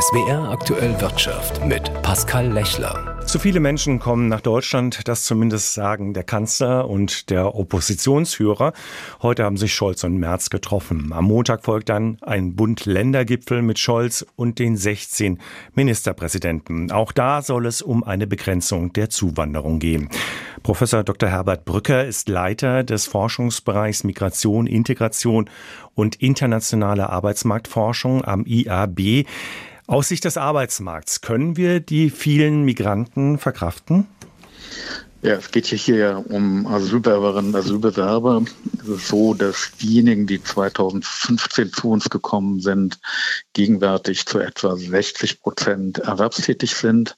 SWR aktuell Wirtschaft mit Pascal Lechler. Zu viele Menschen kommen nach Deutschland, das zumindest sagen der Kanzler und der Oppositionsführer. Heute haben sich Scholz und Merz getroffen. Am Montag folgt dann ein Bund-Länder-Gipfel mit Scholz und den 16 Ministerpräsidenten. Auch da soll es um eine Begrenzung der Zuwanderung gehen. Professor Dr. Herbert Brücker ist Leiter des Forschungsbereichs Migration, Integration und internationale Arbeitsmarktforschung am IAB. Aus Sicht des Arbeitsmarkts, können wir die vielen Migranten verkraften? Ja, es geht hier ja um Asylbewerberinnen, Asylbewerber. Es ist so, dass diejenigen, die 2015 zu uns gekommen sind, gegenwärtig zu etwa 60 Prozent erwerbstätig sind.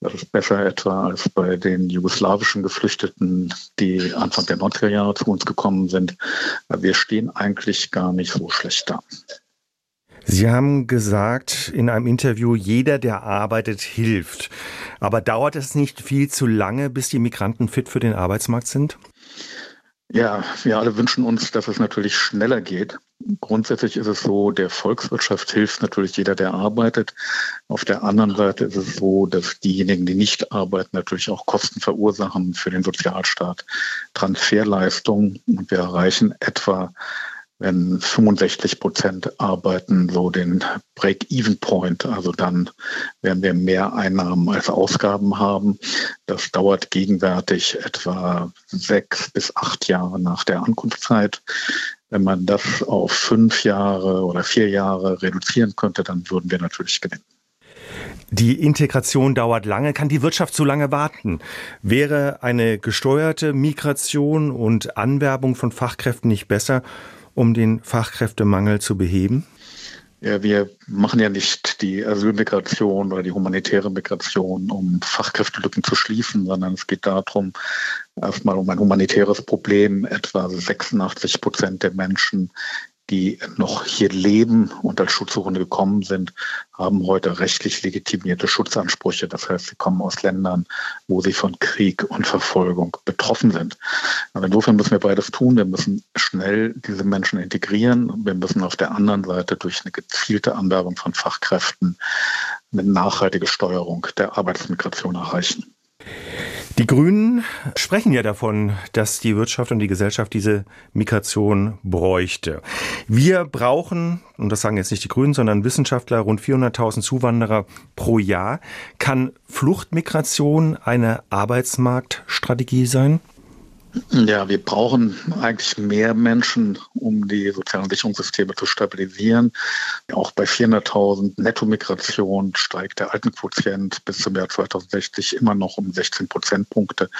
Das ist besser etwa als bei den jugoslawischen Geflüchteten, die Anfang der 90er Jahre zu uns gekommen sind. Wir stehen eigentlich gar nicht so schlecht da. Sie haben gesagt in einem Interview, jeder, der arbeitet, hilft. Aber dauert es nicht viel zu lange, bis die Migranten fit für den Arbeitsmarkt sind? Ja, wir alle wünschen uns, dass es natürlich schneller geht. Grundsätzlich ist es so, der Volkswirtschaft hilft natürlich jeder, der arbeitet. Auf der anderen Seite ist es so, dass diejenigen, die nicht arbeiten, natürlich auch Kosten verursachen für den Sozialstaat. Transferleistungen. Und wir erreichen etwa wenn 65 Prozent arbeiten, so den Break-Even-Point. Also dann werden wir mehr Einnahmen als Ausgaben haben. Das dauert gegenwärtig etwa sechs bis acht Jahre nach der Ankunftszeit. Wenn man das auf fünf Jahre oder vier Jahre reduzieren könnte, dann würden wir natürlich gewinnen. Die Integration dauert lange. Kann die Wirtschaft so lange warten? Wäre eine gesteuerte Migration und Anwerbung von Fachkräften nicht besser? Um den Fachkräftemangel zu beheben? Ja, wir machen ja nicht die Asylmigration oder die humanitäre Migration, um Fachkräftelücken zu schließen, sondern es geht darum, erstmal um ein humanitäres Problem. Etwa 86 Prozent der Menschen die noch hier leben und als Schutzsuchende gekommen sind, haben heute rechtlich legitimierte Schutzansprüche. Das heißt, sie kommen aus Ländern, wo sie von Krieg und Verfolgung betroffen sind. Aber insofern müssen wir beides tun. Wir müssen schnell diese Menschen integrieren. Wir müssen auf der anderen Seite durch eine gezielte Anwerbung von Fachkräften eine nachhaltige Steuerung der Arbeitsmigration erreichen. Die Grünen sprechen ja davon, dass die Wirtschaft und die Gesellschaft diese Migration bräuchte. Wir brauchen, und das sagen jetzt nicht die Grünen, sondern Wissenschaftler, rund 400.000 Zuwanderer pro Jahr. Kann Fluchtmigration eine Arbeitsmarktstrategie sein? Ja, wir brauchen eigentlich mehr Menschen, um die sozialen Sicherungssysteme zu stabilisieren. Auch bei 400.000 Nettomigration steigt der Altenquotient bis zum Jahr 2060 immer noch um 16 Prozentpunkte.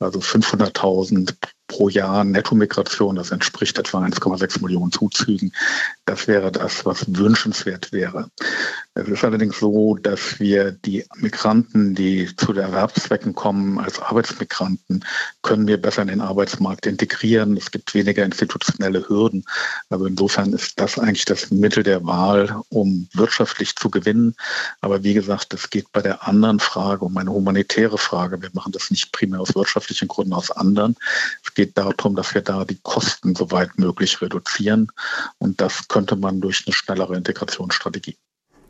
Also 500.000 pro Jahr Nettomigration, das entspricht etwa 1,6 Millionen Zuzügen. Das wäre das, was wünschenswert wäre. Es ist allerdings so, dass wir die Migranten, die zu den Erwerbszwecken kommen, als Arbeitsmigranten, können wir besser in den Arbeitsmarkt integrieren. Es gibt weniger institutionelle Hürden. Also insofern ist das eigentlich das Mittel der Wahl, um wirtschaftlich zu gewinnen. Aber wie gesagt, es geht bei der anderen Frage um eine humanitäre Frage. Wir machen das nicht primär aus wirtschaftlichen Gründen, aus anderen. Es geht darum, dass wir da die Kosten so weit möglich reduzieren. Und das könnte man durch eine schnellere Integrationsstrategie.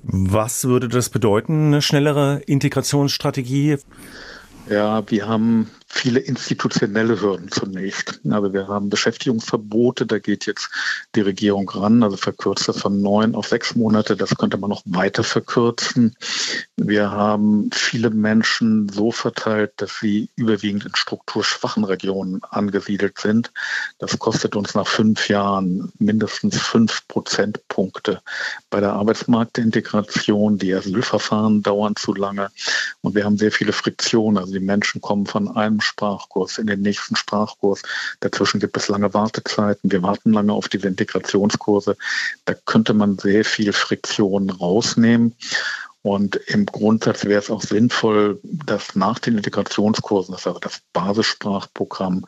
Was würde das bedeuten, eine schnellere Integrationsstrategie? Ja, wir haben viele institutionelle Hürden zunächst. Also wir haben Beschäftigungsverbote, da geht jetzt die Regierung ran, also verkürzt das von neun auf sechs Monate, das könnte man noch weiter verkürzen. Wir haben viele Menschen so verteilt, dass sie überwiegend in strukturschwachen Regionen angesiedelt sind. Das kostet uns nach fünf Jahren mindestens fünf Prozentpunkte bei der Arbeitsmarktintegration. Die Asylverfahren dauern zu lange und wir haben sehr viele Friktionen. Also die Menschen kommen von einem Sprachkurs in den nächsten Sprachkurs. Dazwischen gibt es lange Wartezeiten. Wir warten lange auf diese Integrationskurse. Da könnte man sehr viel Friktion rausnehmen. Und im Grundsatz wäre es auch sinnvoll, dass nach den Integrationskursen, das wäre das Basissprachprogramm,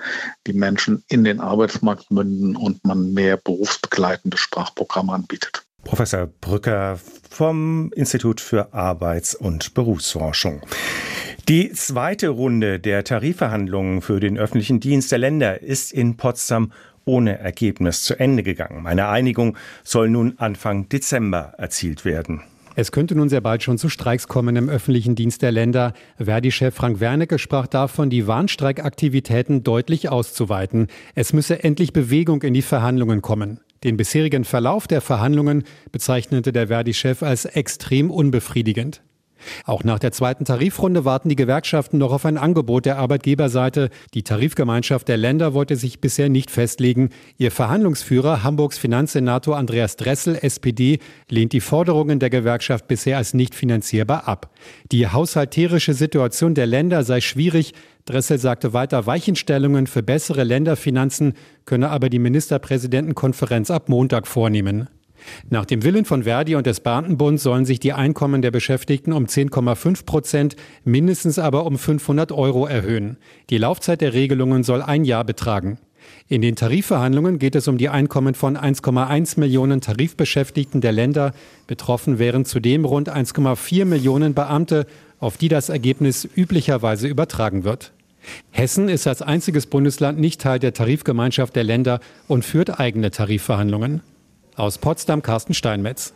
die Menschen in den Arbeitsmarkt münden und man mehr berufsbegleitende Sprachprogramme anbietet. Professor Brücker vom Institut für Arbeits- und Berufsforschung. Die zweite Runde der Tarifverhandlungen für den öffentlichen Dienst der Länder ist in Potsdam ohne Ergebnis zu Ende gegangen. Eine Einigung soll nun Anfang Dezember erzielt werden. Es könnte nun sehr bald schon zu Streiks kommen im öffentlichen Dienst der Länder. Verdi-Chef Frank Wernicke sprach davon, die Warnstreikaktivitäten deutlich auszuweiten. Es müsse endlich Bewegung in die Verhandlungen kommen. Den bisherigen Verlauf der Verhandlungen bezeichnete der Verdi-Chef als extrem unbefriedigend. Auch nach der zweiten Tarifrunde warten die Gewerkschaften noch auf ein Angebot der Arbeitgeberseite. Die Tarifgemeinschaft der Länder wollte sich bisher nicht festlegen. Ihr Verhandlungsführer, Hamburgs Finanzsenator Andreas Dressel, SPD, lehnt die Forderungen der Gewerkschaft bisher als nicht finanzierbar ab. Die haushalterische Situation der Länder sei schwierig. Dressel sagte weiter, Weichenstellungen für bessere Länderfinanzen könne aber die Ministerpräsidentenkonferenz ab Montag vornehmen. Nach dem Willen von Verdi und des Beamtenbunds sollen sich die Einkommen der Beschäftigten um 10,5 Prozent, mindestens aber um 500 Euro erhöhen. Die Laufzeit der Regelungen soll ein Jahr betragen. In den Tarifverhandlungen geht es um die Einkommen von 1,1 Millionen Tarifbeschäftigten der Länder. Betroffen wären zudem rund 1,4 Millionen Beamte, auf die das Ergebnis üblicherweise übertragen wird. Hessen ist als einziges Bundesland nicht Teil der Tarifgemeinschaft der Länder und führt eigene Tarifverhandlungen. Aus Potsdam Carsten Steinmetz.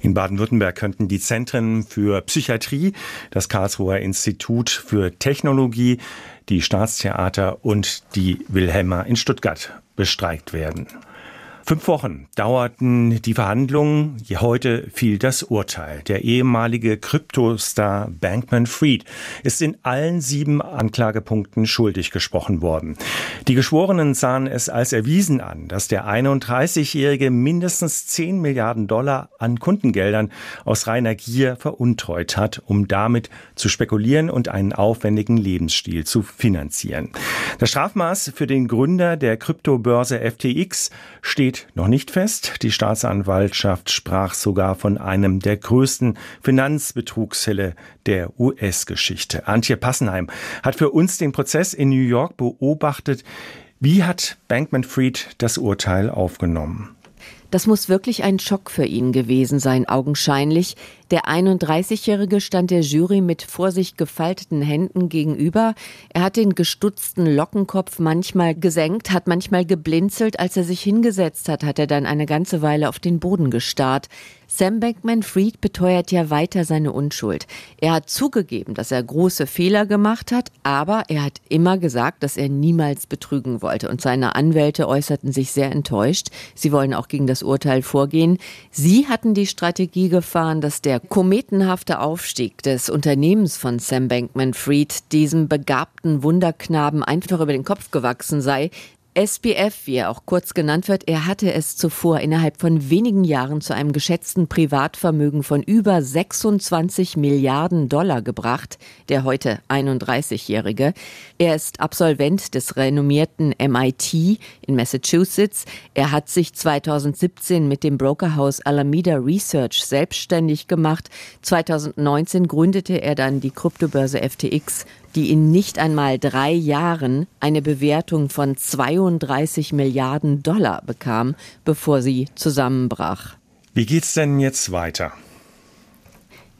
In Baden-Württemberg könnten die Zentren für Psychiatrie, das Karlsruher Institut für Technologie, die Staatstheater und die Wilhelma in Stuttgart bestreikt werden. Fünf Wochen dauerten die Verhandlungen. Heute fiel das Urteil. Der ehemalige Kryptostar Bankman Fried ist in allen sieben Anklagepunkten schuldig gesprochen worden. Die Geschworenen sahen es als erwiesen an, dass der 31-Jährige mindestens 10 Milliarden Dollar an Kundengeldern aus reiner Gier veruntreut hat, um damit zu spekulieren und einen aufwendigen Lebensstil zu finanzieren. Das Strafmaß für den Gründer der Kryptobörse FTX steht noch nicht fest. Die Staatsanwaltschaft sprach sogar von einem der größten Finanzbetrugsfälle der US-Geschichte. Antje Passenheim hat für uns den Prozess in New York beobachtet. Wie hat Bankman Fried das Urteil aufgenommen? Das muss wirklich ein Schock für ihn gewesen sein, augenscheinlich. Der 31-Jährige stand der Jury mit vor sich gefalteten Händen gegenüber. Er hat den gestutzten Lockenkopf manchmal gesenkt, hat manchmal geblinzelt. Als er sich hingesetzt hat, hat er dann eine ganze Weile auf den Boden gestarrt. Sam Bankman-Fried beteuert ja weiter seine Unschuld. Er hat zugegeben, dass er große Fehler gemacht hat, aber er hat immer gesagt, dass er niemals betrügen wollte. Und seine Anwälte äußerten sich sehr enttäuscht. Sie wollen auch gegen das Urteil vorgehen. Sie hatten die Strategie gefahren, dass der kometenhafte Aufstieg des Unternehmens von Sam Bankman-Fried diesem begabten Wunderknaben einfach über den Kopf gewachsen sei. SBF, wie er auch kurz genannt wird, er hatte es zuvor innerhalb von wenigen Jahren zu einem geschätzten Privatvermögen von über 26 Milliarden Dollar gebracht, der heute 31-Jährige. Er ist Absolvent des renommierten MIT in Massachusetts. Er hat sich 2017 mit dem Brokerhaus Alameda Research selbstständig gemacht. 2019 gründete er dann die Kryptobörse FTX die in nicht einmal drei Jahren eine Bewertung von 32 Milliarden Dollar bekam, bevor sie zusammenbrach. Wie geht's denn jetzt weiter?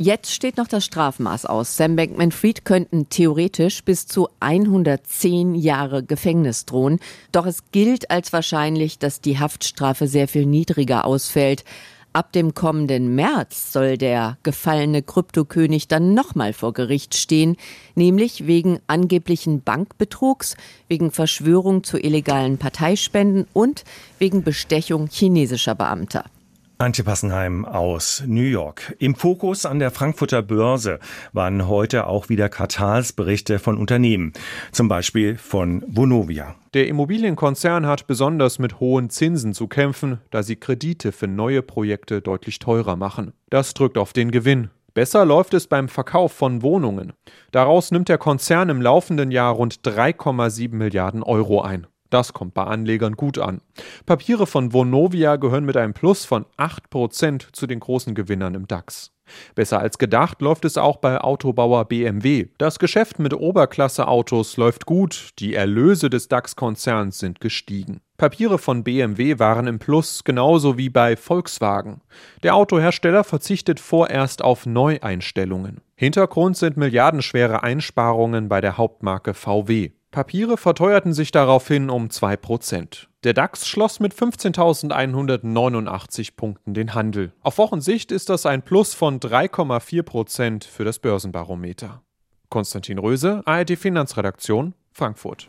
Jetzt steht noch das Strafmaß aus. Sam Bankman-Fried könnten theoretisch bis zu 110 Jahre Gefängnis drohen. Doch es gilt als wahrscheinlich, dass die Haftstrafe sehr viel niedriger ausfällt. Ab dem kommenden März soll der gefallene Kryptokönig dann nochmal vor Gericht stehen, nämlich wegen angeblichen Bankbetrugs, wegen Verschwörung zu illegalen Parteispenden und wegen Bestechung chinesischer Beamter. Antje Passenheim aus New York. Im Fokus an der Frankfurter Börse waren heute auch wieder Quartalsberichte von Unternehmen, zum Beispiel von Vonovia. Der Immobilienkonzern hat besonders mit hohen Zinsen zu kämpfen, da sie Kredite für neue Projekte deutlich teurer machen. Das drückt auf den Gewinn. Besser läuft es beim Verkauf von Wohnungen. Daraus nimmt der Konzern im laufenden Jahr rund 3,7 Milliarden Euro ein. Das kommt bei Anlegern gut an. Papiere von Vonovia gehören mit einem Plus von 8% zu den großen Gewinnern im DAX. Besser als gedacht läuft es auch bei Autobauer BMW. Das Geschäft mit Oberklasse-Autos läuft gut, die Erlöse des DAX-Konzerns sind gestiegen. Papiere von BMW waren im Plus, genauso wie bei Volkswagen. Der Autohersteller verzichtet vorerst auf Neueinstellungen. Hintergrund sind milliardenschwere Einsparungen bei der Hauptmarke VW. Papiere verteuerten sich daraufhin um 2%. Der DAX schloss mit 15.189 Punkten den Handel. Auf Wochensicht ist das ein Plus von 3,4% für das Börsenbarometer. Konstantin Röse, ARD Finanzredaktion, Frankfurt.